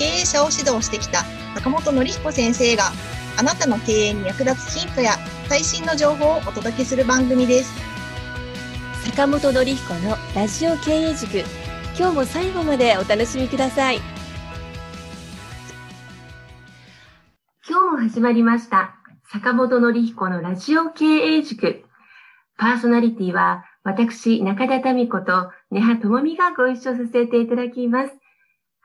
経営者を指導してきた坂本典彦先生があなたの経営に役立つヒントや最新の情報をお届けする番組です。坂本典彦のラジオ経営塾。今日も最後までお楽しみください。今日も始まりました。坂本典彦のラジオ経営塾。パーソナリティは私中田民子と根葉智美がご一緒させていただきます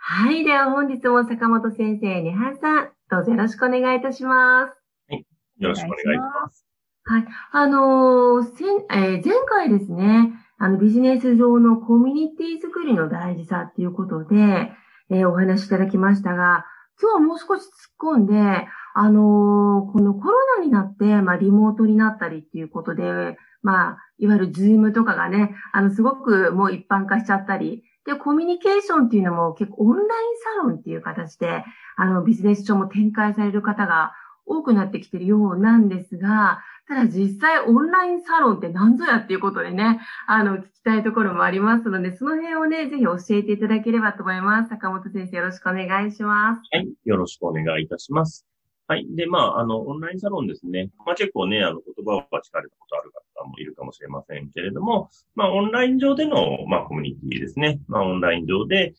はいでは本日も坂本先生根葉さんどうぞよろしくお願いいたしますよろしくお願いします。はい。あのー先えー前回ですね、あの、ビジネス上のコミュニティ作りの大事さっていうことで、えーお話しいただきましたが、今日はもう少し突っ込んで、あのーこのコロナになって、まあ、リモートになったりっていうことで、まあ、いわゆるズームとかがね、あの、すごくもう一般化しちゃったり、で、コミュニケーションっていうのも結構オンラインサロンっていう形で、あの、ビジネス上も展開される方が多くなってきてるようなんですが、ただ実際オンラインサロンって何ぞやっていうことでね、あの、聞きたいところもありますので、その辺をね、ぜひ教えていただければと思います。坂本先生よろしくお願いします。はい。よろしくお願いいたします。はい。で、まあ、あの、オンラインサロンですね。まあ、結構ね、あの、言葉を聞かれたことある方もいるかもしれませんけれども、まあ、オンライン上での、まあ、コミュニティですね。まあ、オンライン上で、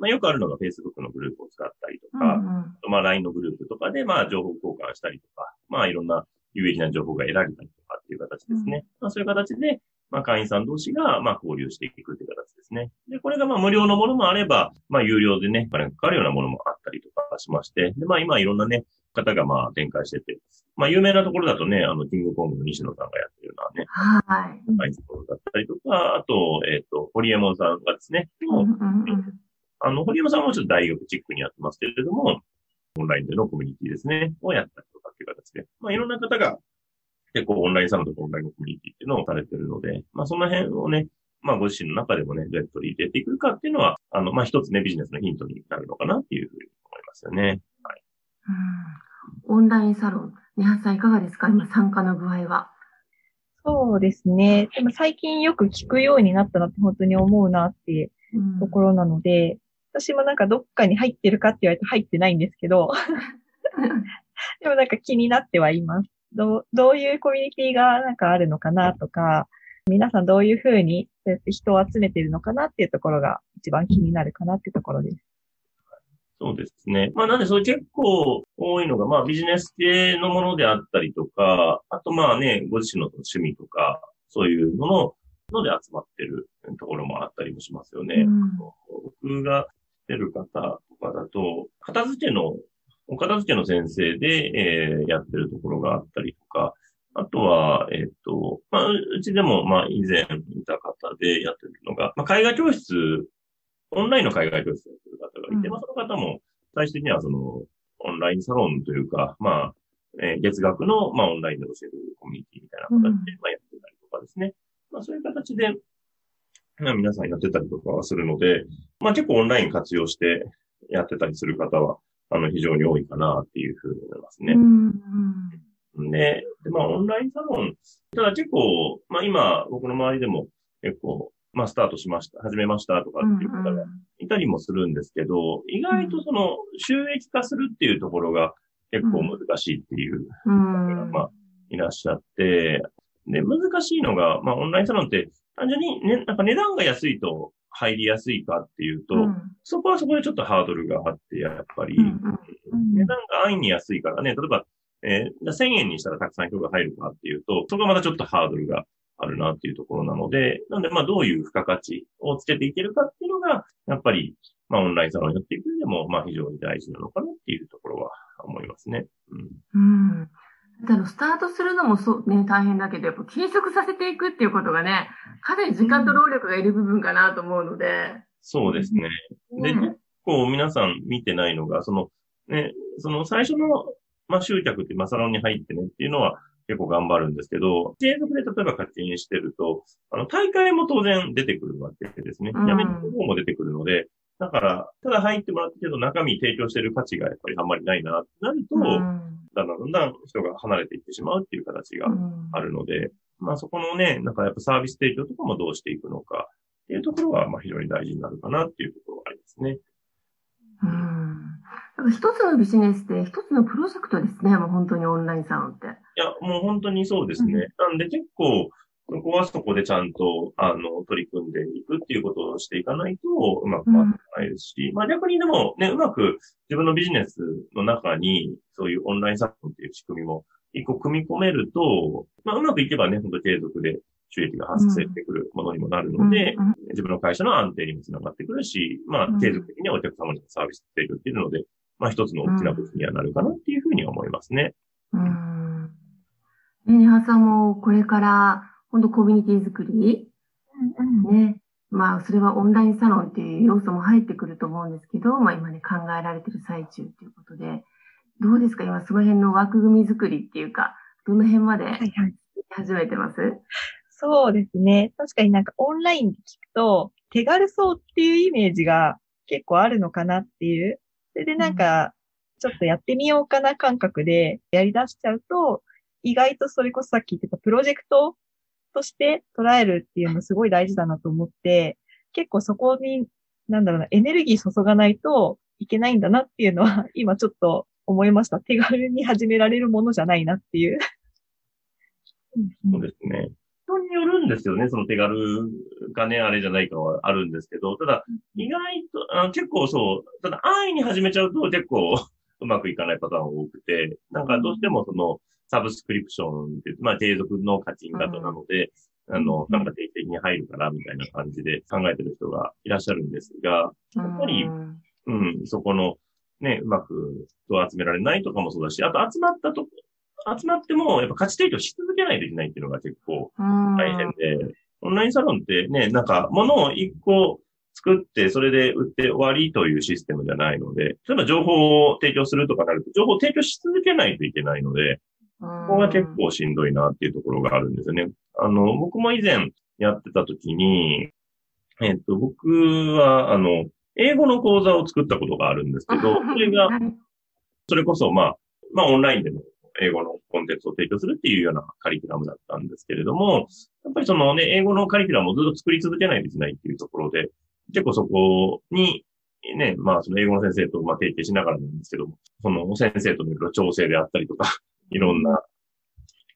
まあ、よくあるのが Facebook のグループを使ったりとか、うんうんまあ、LINE のグループとかで、まあ、情報交換したりとか、まあ、いろんな有益な情報が得られたりとかっていう形ですね。まあ、そういう形で、まあ、会員さん同士が、まあ、交流していくっていう形ですね。で、これが、まあ、無料のものもあれば、まあ、有料でね、お金がかかるようなものもあったりとかしまして、で、まあ、今、いろんなね、方が、まあ、展開してて、まあ、有名なところだとね、あの、キングコングの西野さんがやってるようなね、はい。高いところだったりとか、あと、えっ、と、ホリエモンさんがですね、うんうんうんあの、堀山さんはもうちょっと大学チックにやってますけれども、オンラインでのコミュニティですね、をやったりとかっていう形で、まあいろんな方が結構オンラインサロンとかオンラインコミュニティっていうのをされてるので、まあその辺をね、まあご自身の中でもね、どうやって取り入れていくかっていうのは、あの、まあ一つね、ビジネスのヒントになるのかなっていうふうに思いますよね。うんオンラインサロン、ネハさんいかがですか？今参加の具合は。そうですね。でも最近よく聞くようになったなって本当に思うなっていううんところなので、私もなんかどっかに入ってるかって言われて入ってないんですけど、でもなんか気になってはいます。どう、どういうコミュニティがなんかあるのかなとか、皆さんどういうふうにそうやって人を集めてるのかなっていうところが一番気になるかなっていうところです。そうですね。まあなんでそれ結構多いのが、まあビジネス系のものであったりとか、あとまあね、ご自身の趣味とか、そういうのの、ので集まってるところもあったりもしますよね。うん僕が知ってる方とかだと、片付けの、お片付けの先生で、えーやってるところがあったりとか、あとは、えっ、と、まあ、ううちでも、まあ、以前いた方でやってるのが、まあ、絵画教室、オンラインの海外教室やってる方がいて、うんまあ、その方も、最終的にはその、オンラインサロンというか、まあ、えー月額の、まあ、オンラインで教えるコミュニティみたいな形で、まあ、やってたりとかですね。まあ、そういう形で、まあ、皆さんやってたりとかはするので、まあ、結構オンライン活用してやってたりする方は、あの、非常に多いかなっていうふうに思いますねう。んうんで、でまあ、オンラインサロン、ただ結構、まあ今、僕の周りでも結構、まあスタートしました、始めましたとかっていう方がいたりもするんですけど、意外とその収益化するっていうところが結構難しいっていううん。方が、まあ、いらっしゃって、で、難しいのが、まあオンラインサロンって単純にね、なんか値段が安いと入りやすいかっていうと、うん。そこはそこでちょっとハードルがあって、やっぱり、うんうん。値段が安易に安いからね、例えば、えーじゃあ1000円にしたらたくさん人が入るかっていうと、そこはまたちょっとハードルがあるなっていうところなので、なので、まあ、どういう付加価値をつけていけるかっていうのが、やっぱり、まあ、オンラインサロンにやっていく上でも、まあ、非常に大事なのかなっていうところは思いますね。うん。うん。だからスタートするのもそうね、大変だけど、やっぱ継続させていくっていうことがね、かなり時間と労力がいる部分かなと思うので。そうですね。で、ね構皆さん見てないのが、その、ね、その最初の、まあ、集客ってマサロンに入ってねっていうのは結構頑張るんですけど、継続で例えば課金してると、あの、大会も当然出てくるわけですね。やめる方も出てくるので、だから、ただ入ってもらったけど中身提供してる価値がやっぱりあんまりないなってなると、だんだんだんだん人が離れていってしまうっていう形があるので、まあそこのね、なんかやっぱサービス提供とかもどうしていくのかっていうところは、まあ非常に大事になるかなっていうところがありますね。うん。一つのビジネスで一つのプロジェクトですね。もう本当にオンラインサロンって。いや、もう本当にそうですね。うん、なんで結構、そこはそこでちゃんと、あの、取り組んでいくっていうことをしていかないと、うまく回ってないですし、うん、まあ逆にでもね、うまく自分のビジネスの中に、そういうオンラインサロンっていう仕組みも一個組み込めると、まあうまくいけばね、本当継続で収益が発生してくるものにもなるので、うん、自分の会社の安定にもつながってくるし、まあ継続的にお客様にサービス提供っていうので、まあ一つの大きな武器にはなるかなっていうふうに思いますね。うん。ね、ネハさんもこれから本当コミュニティ作り、うんうん、ね。まあ、それはオンラインサロンっていう要素も入ってくると思うんですけど、まあ今ね、考えられてる最中っていうことで、どうですか？今その辺の枠組み作りっていうか、どの辺まで始めてます、はいはい、そうですね。確かになんかオンラインで聞くと、手軽そうっていうイメージが結構あるのかなっていう。それでなんか、ちょっとやってみようかな感覚でやり出しちゃうと、意外とそれこそさっき言ってたプロジェクトとして捉えるっていうのすごい大事だなと思って、結構そこに、なんだろうな、エネルギー注がないといけないんだなっていうのは、今ちょっと思いました。手軽に始められるものじゃないなっていう。そうですね。人によるんですよね、その手軽かね、あれじゃないかはあるんですけど、ただ、意外と、あ結構そう、ただ安易に始めちゃうと結構 うまくいかないパターン多くて、なんかどうしてもその、サブスクリプションって、まあ、継続の課金型なので、あの、なんか定期的に入るから、みたいな感じで考えてる人がいらっしゃるんですが、やっぱり、うん、そこの、ね、うまく人を集められないとかもそうだし、あと集まったと、集まっても、やっぱ価値提供し続けないといけないっていうのが結構大変で、オンラインサロンってね、なんか、物を一個作って、それで売って終わりというシステムじゃないので、例えば情報を提供するとかなると、情報を提供し続けないといけないので、ここが結構しんどいなっていうところがあるんですよね。あの、僕も以前やってた時に、えっと、僕は、あの、英語の講座を作ったことがあるんですけど、それが、それこそ、まあ、まあ、オンラインでも英語のコンテンツを提供するっていうようなカリキュラムだったんですけれども、やっぱりそのね、英語のカリキュラムをずっと作り続けないといけないっていうところで、結構そこに、ね、まあその英語の先生とまあ提携しながらなんですけども、その先生との調整であったりとか、いろんな、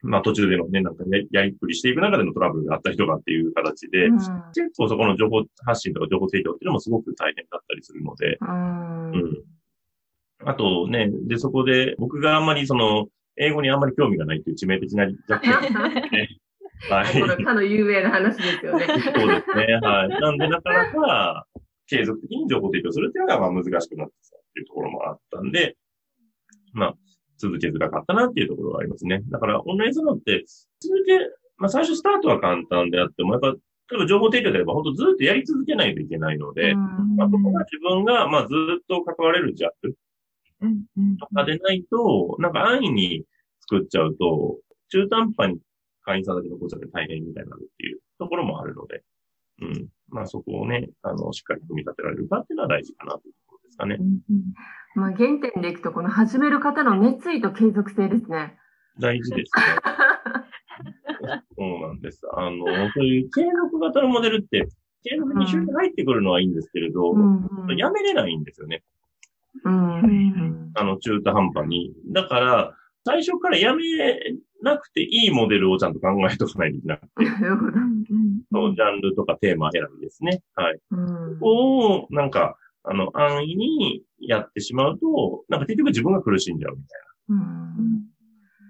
まあ途中でのね、なんかややりくりしていく中でのトラブルがあったりとかっていう形で、うん、結構そこの情報発信とか情報提供っていうのもすごく大変だったりするので、うん、うん。あとね、で、そこで僕があんまりその、英語にあんまり興味がないっていう致命的な弱点ね。はい。かの有名な話ですよね。そうですね。はい。なんでなかなか継続的に情報提供するっていうのがまあ難しくなってきたっていうところもあったんで、まあ、続けづらかったなっていうところがありますね。だから、オンラインサロンって、続け、まあ、最初スタートは簡単であっても、やっぱ、例えば情報提供であれば、本当ずっとやり続けないといけないので、まあ、そこが自分が、まあ、ずっと関われるジャックとかでないと、なんか安易に作っちゃうと、中途半端に会員さんだけ残っちゃって大変みたいになるっていうところもあるので、うん。まあそこをね、あの、しっかり組み立てられるかっていうのは大事かなというところですかね。うんまあ、原点でいくと、この始める方の熱意と継続性ですね。大事ですね。そうなんです。あの、そういう継続型のモデルって、継続に収益入ってくるのはいいんですけれど、うんうん、やめれないんですよね。うん、あの、中途半端に。だから、最初からやめなくていいモデルをちゃんと考えとかないといけなくて。そう、ジャンルとかテーマ選びですね。はい。うん、を、なんか、あの、安易にやってしまうと、なんか結局自分が苦しんじゃうみたいな、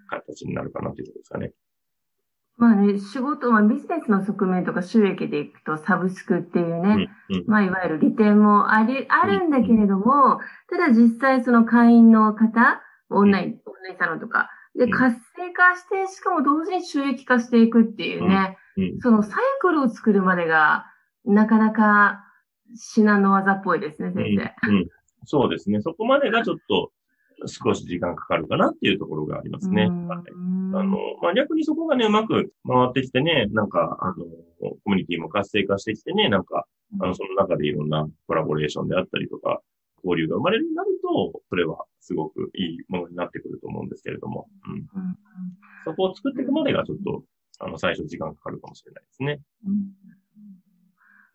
形になるかなということですかね。まあね、仕事、まあビジネスの側面とか収益でいくとサブスクっていうね、うんうん、まあいわゆる利点もあり、あるんだけれども、ただ実際その会員の方、オンライン、オンラインサロンとか、で、活性化して、しかも同時に収益化していくっていうね、そのサイクルを作るまでが、なかなか至難の技っぽいですね、先生。うん、うん。そうですね。そこまでがちょっと少し時間かかるかなっていうところがありますね。はい、あの、まあ、逆にそこがね、うまく回ってきてね、なんか、あの、コミュニティも活性化してきてね、なんか、あの、その中でいろんなコラボレーションであったりとか、交流が生まれるようになると、それはすごくいいものになってくると思うんですけれども、うん。そこを作っていくまでがちょっと、あの、最初時間かかるかもしれないですね。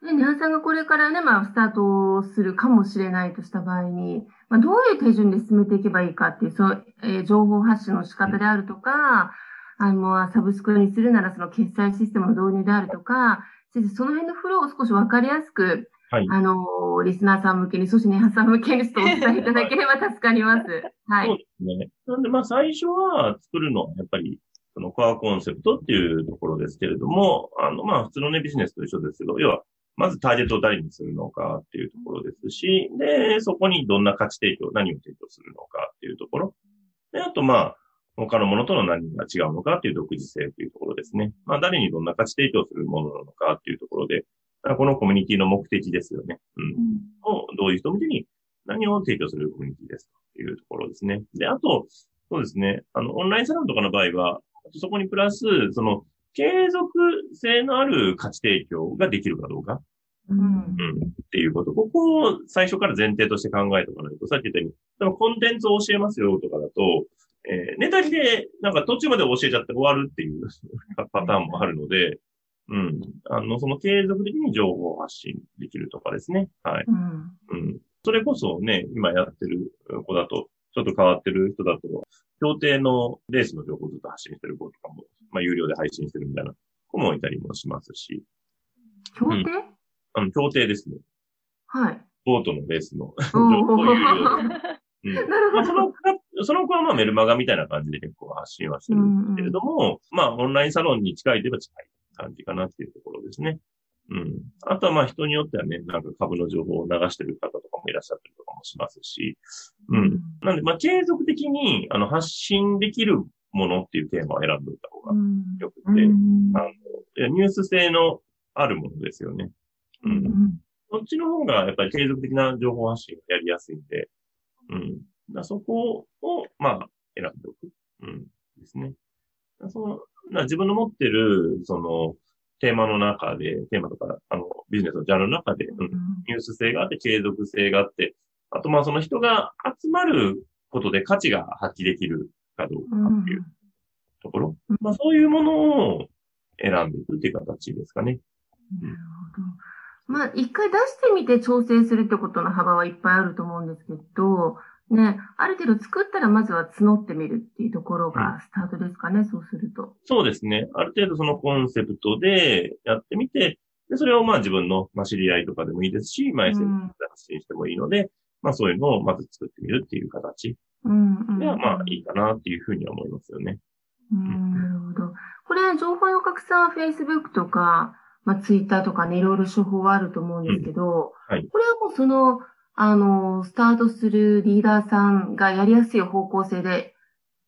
ね、ニャンさん。がこれからね、まあ、スタートするかもしれないとした場合に、まあ、どういう手順で進めていけばいいかっていう、その、えー、情報発信の仕方であるとか、あの、サブスクにするならその決済システムの導入であるとか、先生、その辺のフローを少しわかりやすく、はい、あの、リスナーさん向けに、そしてネハさん向けにちょっとお伝えいただければ助かります。はい。そうですね。なんで、まあ、最初は作るのは、やっぱり、そのコアコンセプトっていうところですけれども、あの、まあ、普通のね、ビジネスと一緒ですけど、要は、まずターゲットを誰にするのかっていうところですし、で、そこにどんな価値提供、何を提供するのかっていうところ。で、あとまあ、他のものとの何が違うのかっていう独自性っていうところですね。まあ、誰にどんな価値提供するものなのかっていうところで、このコミュニティの目的ですよね。うん。を、どういう人向けに何を提供するコミュニティですというところですね。で、あと、そうですね。あの、オンラインサロンとかの場合は、そこにプラス、その、継続性のある価値提供ができるかどうか。うん。うん。っていうこと。ここを最初から前提として考えておかないと、さっき言ったように、コンテンツを教えますよとかだと、えー、ネタで、なんか途中まで教えちゃって終わるっていう パターンもあるので、うん。あの、その継続的に情報発信できるとかですね。はい。うん。うん。それこそね、今やってる子だと、ちょっと変わってる人だと、協定のレースの情報をずっと発信してる子とかも、まあ、有料で配信してるみたいな子もいたりもしますし。協定、うん、あの、協定ですね。はい。ボートのレースの 情報を有料で。うん、なるほど。まあ、そのその子はまあメルマガみたいな感じで結構発信はしてるんですけれども、うん、まあオンラインサロンに近いといえば近い感じかなっていうところですね。うん。あとはまあ人によってはね、なんか株の情報を流してる方とかもいらっしゃったりとかもしますし、うん。なんでまあ継続的にあの発信できるものっていうテーマを選んでおいた方がよくて、うん、あのニュース性のあるものですよね。うん。こっちの方がやっぱり継続的な情報発信がやりやすいんで、うん。だそこを、まあ、選んでおく。うん。ですね。その、自分の持ってる、その、テーマの中で、テーマとか、あの、ビジネスのジャンルの中で、うん、ニュース性があって、継続性があって、あと、まあ、その人が集まることで価値が発揮できるかどうかっていうところ。うん、まあ、そういうものを選んでいくっていう形ですかね。なるほど。まあ、一回出してみて調整するってことの幅はいっぱいあると思うんですけど、ね、ある程度作ったらまずは募ってみるっていうところがスタートですかね、うん、そうすると。そうですね。ある程度そのコンセプトでやってみて、でそれをまあ自分の、まあ、知り合いとかでもいいですし、まあ、SNS で発信してもいいので、うん、まあそういうのをまず作ってみるっていう形ではまあいいかなっていうふうには思いますよね。うん、なるほど。これ、情報の拡散は Facebook とか、まあ Twitter とかね、いろいろ手法はあると思うんですけど、うん、はい、これはもうその、あの、スタートするリーダーさんがやりやすい方向性で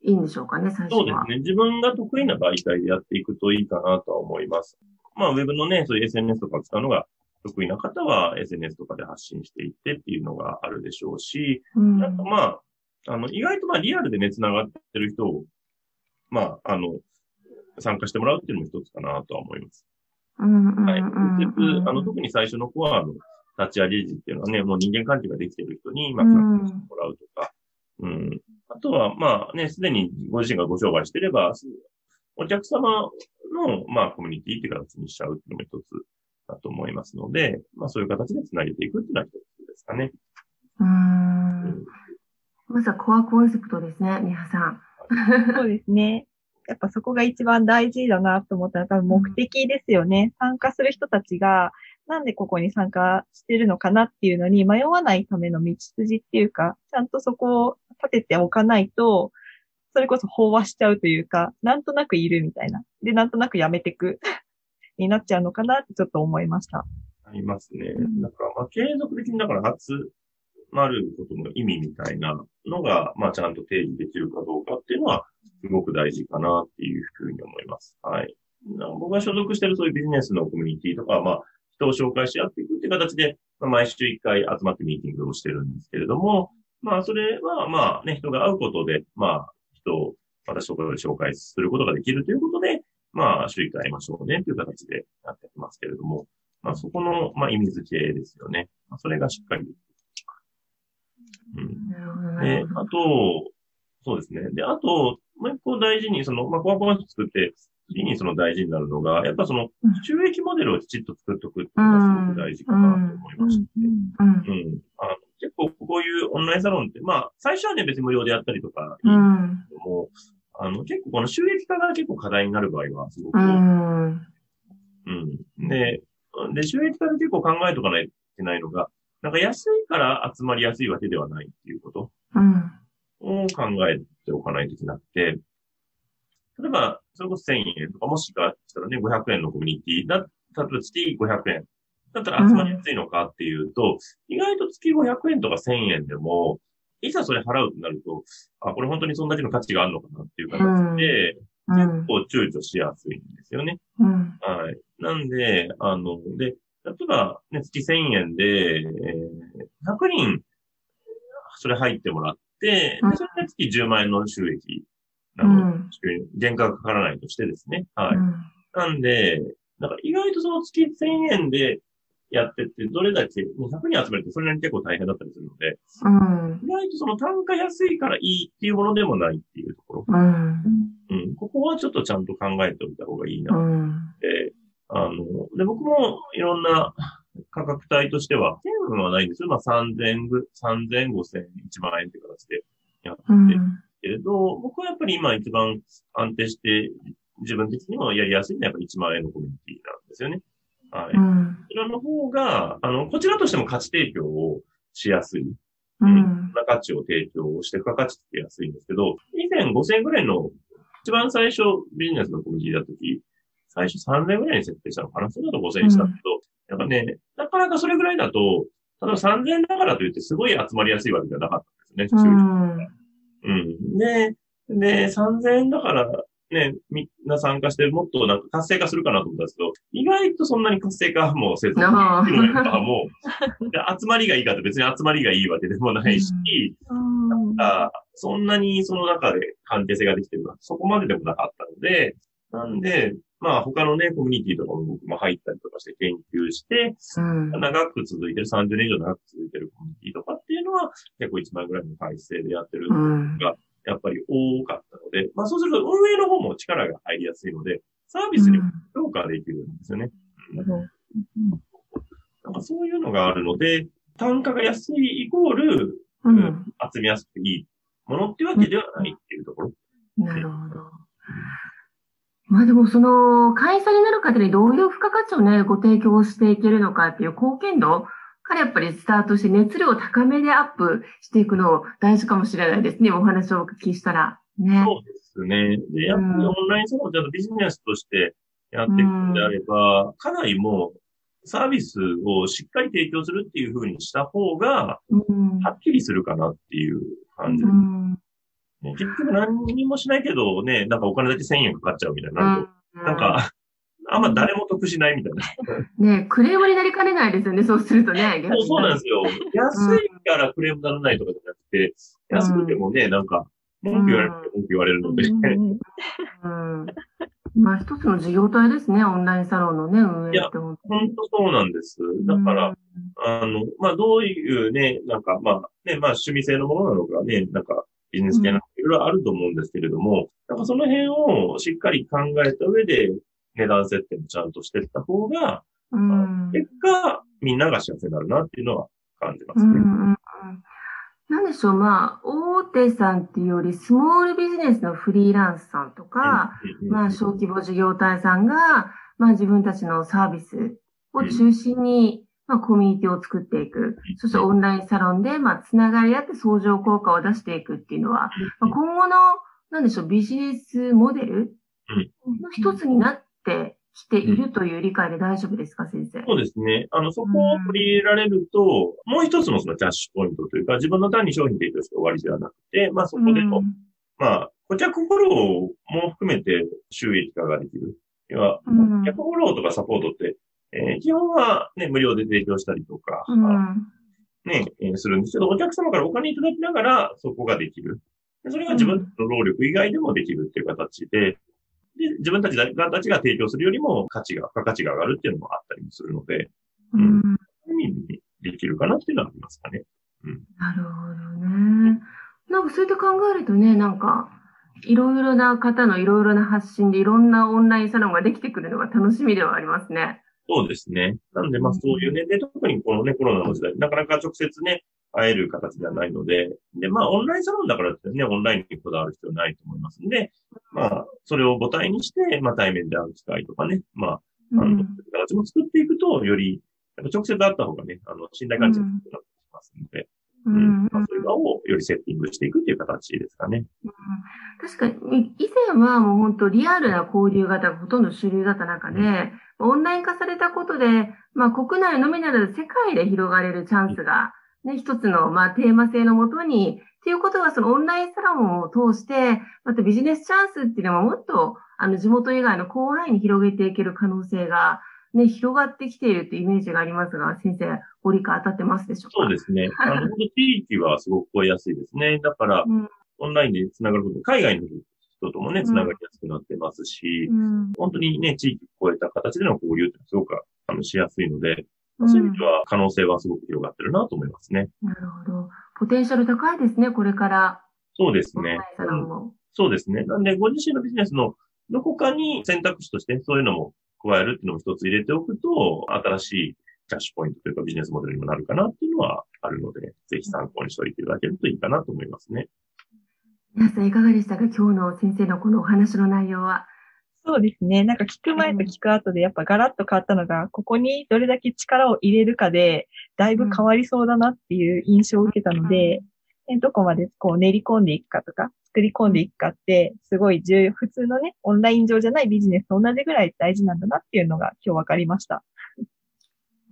いいんでしょうかね、最初は。そうですね。自分が得意な媒体でやっていくといいかなとは思います。まあ、ウェブのね、そういう SNS とか使うのが得意な方は SNS とかで発信していってっていうのがあるでしょうし、うん、あとまあ、あの、意外とまあリアルでね、繋がってる人を、まあ、あの、参加してもらうっていうのも一つかなとは思います。はい。あの、特に最初のコアの立ち上げ時っていうのはね、もう人間関係ができている人に、まあ、参加してもらうとか、うん、うん。あとは、まあね、すでにご自身がご商売してれば、お客様の、まあ、コミュニティっていう形にしちゃうっていうのも一つだと思いますので、まあ、そういう形で繋げていくっていうのは一つですかね。うん。まずはコアコンセプトですね、ニハさん。そうですね。やっぱそこが一番大事だなと思ったら多分目的ですよね。うん、参加する人たちが、なんでここに参加してるのかなっていうのに迷わないための道筋っていうか、ちゃんとそこを立てておかないと、それこそ飽和しちゃうというか、なんとなくいるみたいな。で、なんとなくやめてく になっちゃうのかなってちょっと思いました。ありますね。なんか、まあ、継続的にだから集まることの意味みたいなのが、まあ、ちゃんと定義できるかどうかっていうのは、すごく大事かなっていうふうに思います。はい。僕が所属してるそういうビジネスのコミュニティとかは、まあ、人を紹介し合っていくっていう形で、まあ、毎週1回集まってミーティングをしてるんですけれども、まあ、それは、まあね、人が会うことで、まあ、人を私ところで紹介することができるということで、まあ、週1回会いましょうねという形でやってますけれども、まあ、そこの、まあ、意味付けですよね。まあ、それがしっかり。うん。で、あと、そうですね。で、あと、もう一個大事に、その、まあ、コアコア作って、次にその大事になるのが、やっぱその、収益モデルをきちっと作っておくっていうのがすごく大事かなと思いまして。うん。うん。あの結構こういうオンラインサロンって、まあ、最初はね、別に無料でやったりとかいいんも、あの、結構この収益化が結構課題になる場合はすごく、うん。うん。で、で、収益化で結構考えとかないといけないのが、なんか安いから集まりやすいわけではないっていうことを考えておかないといけなくて、例えば、それこそ1000円とか、もしかしたらね、500円のコミュニティだ、例えば月500円だったら集まりやすいのかっていうと、うん、意外と月500円とか1000円でも、いざそれ払うとなると、あ、これ本当にそんだけの価値があるのかなっていう形で、うん、結構躊躇しやすいんですよね。うん、はい。なんで、あの、で、例えば、ね、月1000円で、えー、100人、それ入ってもらって、うん、それで月10万円の収益なの、うん、原価がかからないとしてですね。はい。うん、なんで、だから意外とその月1000円でやってって、どれだけ、100人集めるとそれなりに結構大変だったりするので、うん、意外とその単価安いからいいっていうものでもないっていうところ。うん。うん、ここはちょっとちゃんと考えておいた方がいいな。うん、で、あの、で、僕もいろんな価格帯としては、1000はないんですよ。まあ3000、3000、5000、1万円っていう形でやって、けれど、僕はやっぱり今一番安定して、自分的にもやりやすいのはやっぱ1万円のコミュニティなんですよね。はい。うん、こちらの方が、あの、こちらとしても価値提供をしやすい。うん。な価値を提供して付加価値つけやすいんですけど、以前5000円ぐらいの、一番最初ビジネスのコミュニティだった時、最初3000円ぐらいに設定したのかな。それだと5000円したけど、やっぱね、なかなかそれぐらいだと、例えば3000円だからといってすごい集まりやすいわけじゃなかったんですね、うん。うん。で、で、3000円だからね、みんな参加してもっとなんか活性化するかなと思ったんですけど、意外とそんなに活性化もせず、もう、集まりがいいかと別に集まりがいいわけでもないし、なんかそんなにその中で関係性ができてるのはそこまででもなかったので、なんで、まあ他のね、コミュニティとかも僕も入ったりとかして研究して、うん、長く続いてる、30年以上長く続いてるコミュニティとかっていうのは、結構1万円ぐらいの体制でやってるのが、やっぱり多かったので、まあそうすると運営の方も力が入りやすいので、サービスにも評価できるんですよね。うん、なんかそういうのがあるので、単価が安いイコール、うん、集めやすくいいものっていうわけではないっていうところ。なるほど。まあでもその会社になる方にどういう付加価値をね、ご提供していけるのかっていう貢献度からやっぱりスタートして熱量を高めでアップしていくの大事かもしれないですね。お話をお聞きしたら。ね。そうですね。で、やっぱりオンラインサロンちゃんとビジネスとしてやっていくのであれば、うん、かなりもうサービスをしっかり提供するっていうふうにした方が、はっきりするかなっていう感じ。うんね、結局何にもしないけどね、なんかお金だけ1000円かかっちゃうみたいな、うん、なんか、あんま誰も得しないみたいな。ねクレームになりかねないですよね、そうするとね。そうそうなんですよ。安いからクレームならないとかじゃなくて、うん、安くてもね、なんか、文句言われる文句言われるので。うん。まあ一つの事業体ですね、オンラインサロンのね、運営って。いや、本当そうなんです。だから、あの、まあどういうね、なんか、まあね、まあ趣味性のものなのかね、なんか、ビジネス系なんかいろいろあると思うんですけれども、やっぱその辺をしっかり考えた上で、値段設定もちゃんとしていった方が、うん、結果、みんなが幸せになるなっていうのは感じますね。うんうんなんでしょう、まあ、大手さんっていうより、スモールビジネスのフリーランスさんとか、まあ、小規模事業体さんが、まあ、自分たちのサービスを中心に、まあ、コミュニティを作っていく。そしてオンラインサロンで、まあ、つながり合って相乗効果を出していくっていうのは、まあ、今後の、なんでしょう、ビジネスモデルの一つになってきているという理解で大丈夫ですか、先生？そうですね。あの、そこを取り入れられると、もう一つのそのキャッシュポイントというか、自分の単に商品提供して終わりではなくて、まあそこでの、まあ、顧客フォローも含めて収益化ができる。要は、顧客フォローとかサポートって、えー、基本はね、無料で提供したりとか、うん。ね、えーするんですけど、お客様からお金いただきながら、そこができる。でそれが自分の労力以外でもできるっていう形で、で、自分たちがたちが提供するよりも価値が、付加価値が上がるっていうのもあったりもするので、うん。意味にできるかなっていうのはありますかね。なるほどね。なんかそうやって考えるとね、なんか、いろいろな方のいろいろな発信でいろんなオンラインサロンができてくるのが楽しみではありますね。そうですね。なんで、まあそういうね、で、特にこのね、コロナの時代、なかなか直接ね、会える形ではないので、で、まあオンラインサロンだからってね、オンラインにこだわる必要ないと思いますんで、まあ、それを母体にして、まあ対面で会う機会とかね、まあ、あの、うん。形も作っていくと、より、やっぱ直接会った方がね、あの、信頼関係が強くなってきますので、ううんん。まあ、そういう場をよりセッティングしていくっていう形ですかね。確かに、以前はもう本当リアルな交流型がほとんど主流だった中で、オンライン化されたことで、まあ国内のみならず世界で広がれるチャンスが、ね、一つの、まあ、テーマ性のもとに、っていうことは、そのオンラインサロンを通して、またビジネスチャンスっていうのはもっと、あの、地元以外の広範囲に広げていける可能性が、ね、広がってきているっていうイメージがありますが、先生、ご理解当たってますでしょうか？そうですね。あの、本当地域はすごく超えやすいですね。だから、うんオンラインで繋がることで、海外の人ともね、繋がりやすくなってますし、うん。本当にね、地域を超えた形での交流ってすごく、あの、しやすいので、うんそういう意味では可能性はすごく広がってるなと思いますね。なるほど。ポテンシャル高いですね、これから。そうですね。そうですね。なんで、ご自身のビジネスのどこかに選択肢としてそういうのも加えるっていうのも一つ入れておくと、新しいキャッシュポイントというかビジネスモデルにもなるかなっていうのはあるので、ぜひ参考にしておいていただけるといいかなと思いますね。皆さんいかがでしたか？今日の先生のこのお話の内容は。そうですね。なんか聞く前と聞く後でやっぱガラッと変わったのが、ここにどれだけ力を入れるかで、だいぶ変わりそうだなっていう印象を受けたので、ねどこまでこう練り込んでいくかとか、作り込んでいくかって、すごい重要、普通のね、オンライン上じゃないビジネスと同じぐらい大事なんだなっていうのが今日分かりました。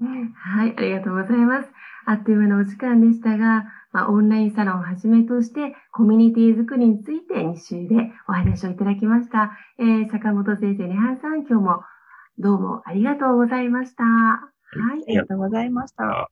はい、ありがとうございます。あっという間のお時間でしたが、まあ、オンラインサロンをはじめとして、コミュニティ作りについて2週でお話をいただきました。えー、坂本先生、ネハンさん、今日もどうもありがとうございました。はいあ。りがとうございました。